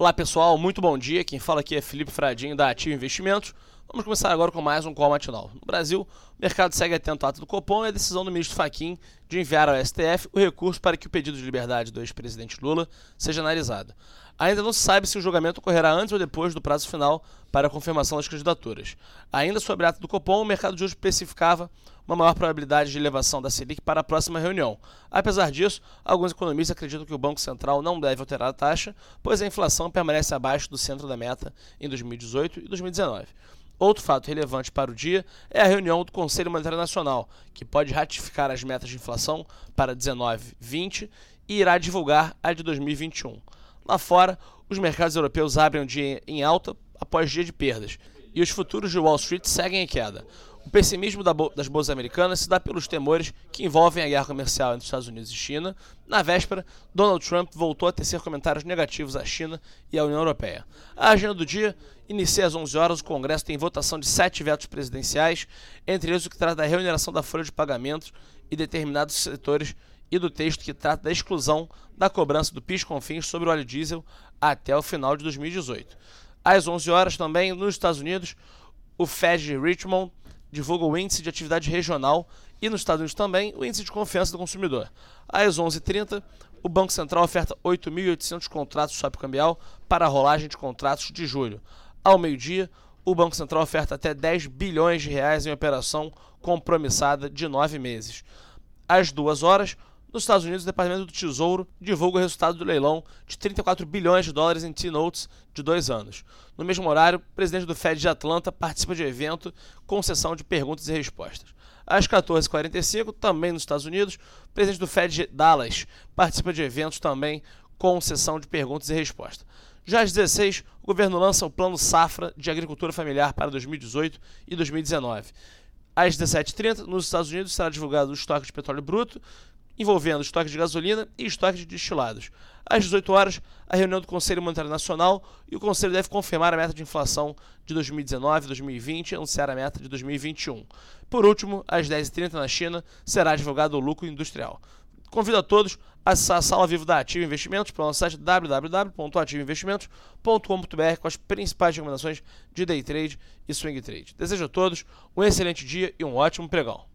Olá pessoal, muito bom dia. Quem fala aqui é Felipe Fradinho da Ativo Investimentos. Vamos começar agora com mais um call matinal. No Brasil, o mercado segue atento ao ato do Copom e a decisão do ministro Faquim de enviar ao STF o recurso para que o pedido de liberdade do ex-presidente Lula seja analisado. Ainda não se sabe se o julgamento ocorrerá antes ou depois do prazo final para a confirmação das candidaturas. Ainda sobre a ata do Copom, o mercado de hoje especificava uma maior probabilidade de elevação da Selic para a próxima reunião. Apesar disso, alguns economistas acreditam que o Banco Central não deve alterar a taxa, pois a inflação permanece abaixo do centro da meta em 2018 e 2019. Outro fato relevante para o dia é a reunião do Conselho Monetário Nacional, que pode ratificar as metas de inflação para 19, 20 e irá divulgar a de 2021. Lá fora, os mercados europeus abrem o dia em alta após dia de perdas, e os futuros de Wall Street seguem em queda. O pessimismo das bolsas americanas se dá pelos temores que envolvem a guerra comercial entre Estados Unidos e China. Na véspera, Donald Trump voltou a tecer comentários negativos à China e à União Europeia. A agenda do dia inicia às 11 horas. O Congresso tem votação de sete vetos presidenciais, entre eles o que trata da remuneração da folha de pagamentos e determinados setores e do texto que trata da exclusão da cobrança do PIS/COFINS sobre o óleo diesel até o final de 2018. Às 11 horas também, nos Estados Unidos, o Fed de Richmond divulga o índice de atividade regional e nos Estados Unidos também o índice de confiança do consumidor. Às 11h30, o Banco Central oferta 8.800 contratos swap cambial para a rolagem de contratos de julho. Ao meio-dia, o Banco Central oferta até 10 bilhões de reais em operação compromissada de nove meses. Às duas horas, nos Estados Unidos, o Departamento do Tesouro divulga o resultado do leilão de 34 bilhões de dólares em T-Notes de dois anos. No mesmo horário, o presidente do Fed de Atlanta participa de evento com sessão de perguntas e respostas. Às 14h45, também nos Estados Unidos, o presidente do Fed de Dallas participa de eventos também com sessão de perguntas e respostas. Já às 16, o governo lança o Plano Safra de Agricultura Familiar para 2018 e 2019. Às 17h30, nos Estados Unidos, será divulgado o estoque de petróleo bruto, envolvendo estoque de gasolina e estoque de destilados. Às 18 horas, a reunião do Conselho Monetário Nacional e o Conselho deve confirmar a meta de inflação de 2019 2020 e anunciar a meta de 2021. Por último, às 10h30 na China, será divulgado o lucro industrial. Convido a todos a acessar a sala vivo da Ativo Investimentos pelo nosso site www.ativoinvestimentos.com.br com as principais recomendações de day trade e swing trade. Desejo a todos um excelente dia e um ótimo pregão.